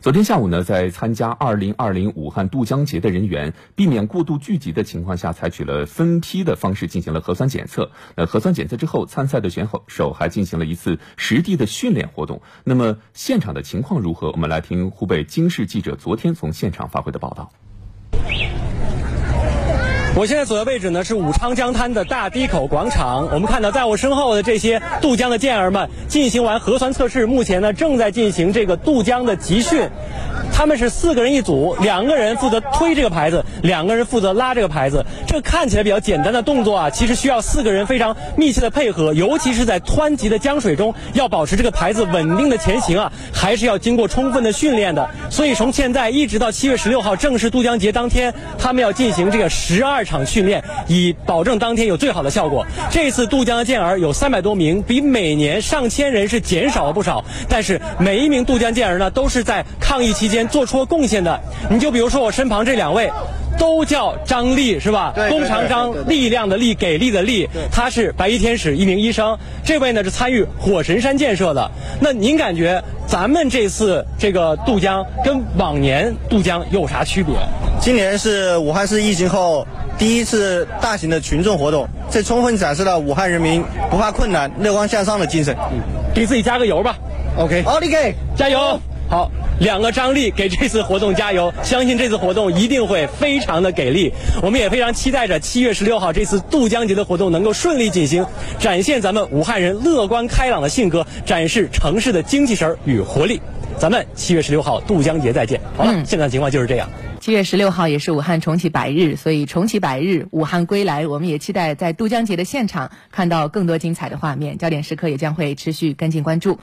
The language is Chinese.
昨天下午呢，在参加二零二零武汉渡江节的人员避免过度聚集的情况下，采取了分批的方式进行了核酸检测。那核酸检测之后，参赛的选手还进行了一次实地的训练活动。那么现场的情况如何？我们来听湖北经视记者昨天从现场发回的报道。我现在所在位置呢是武昌江滩的大堤口广场。我们看到，在我身后的这些渡江的健儿们进行完核酸测试，目前呢正在进行这个渡江的集训。他们是四个人一组，两个人负责推这个牌子，两个人负责拉这个牌子。这看起来比较简单的动作啊，其实需要四个人非常密切的配合，尤其是在湍急的江水中，要保持这个牌子稳定的前行啊，还是要经过充分的训练的。所以从现在一直到七月十六号正式渡江节当天，他们要进行这个十二场训练，以保证当天有最好的效果。这次渡江的健儿有三百多名，比每年上千人是减少了不少。但是每一名渡江健儿呢，都是在抗疫期间。做出贡献的，你就比如说我身旁这两位，都叫张力是吧？弓长张，力量的力，给力的力。他是白衣天使，一名医生。这位呢是参与火神山建设的。那您感觉咱们这次这个渡江跟往年渡江有啥区别？今年是武汉市疫情后第一次大型的群众活动，这充分展示了武汉人民不怕困难、乐观向上的精神。嗯给自己加个油吧。OK，奥利给，加油！好，两个张力给这次活动加油，相信这次活动一定会非常的给力。我们也非常期待着七月十六号这次渡江节的活动能够顺利进行，展现咱们武汉人乐观开朗的性格，展示城市的精气神与活力。咱们七月十六号渡江节再见。好了，现在情况就是这样。七月十六号也是武汉重启百日，所以重启百日，武汉归来，我们也期待在渡江节的现场看到更多精彩的画面。焦点时刻也将会持续跟进关注。